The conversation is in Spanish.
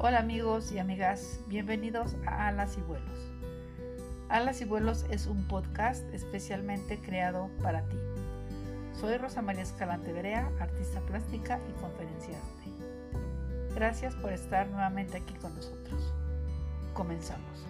Hola amigos y amigas, bienvenidos a Alas y Vuelos. Alas y Vuelos es un podcast especialmente creado para ti. Soy Rosa María Escalante Berea, artista plástica y conferenciante. Gracias por estar nuevamente aquí con nosotros. Comenzamos.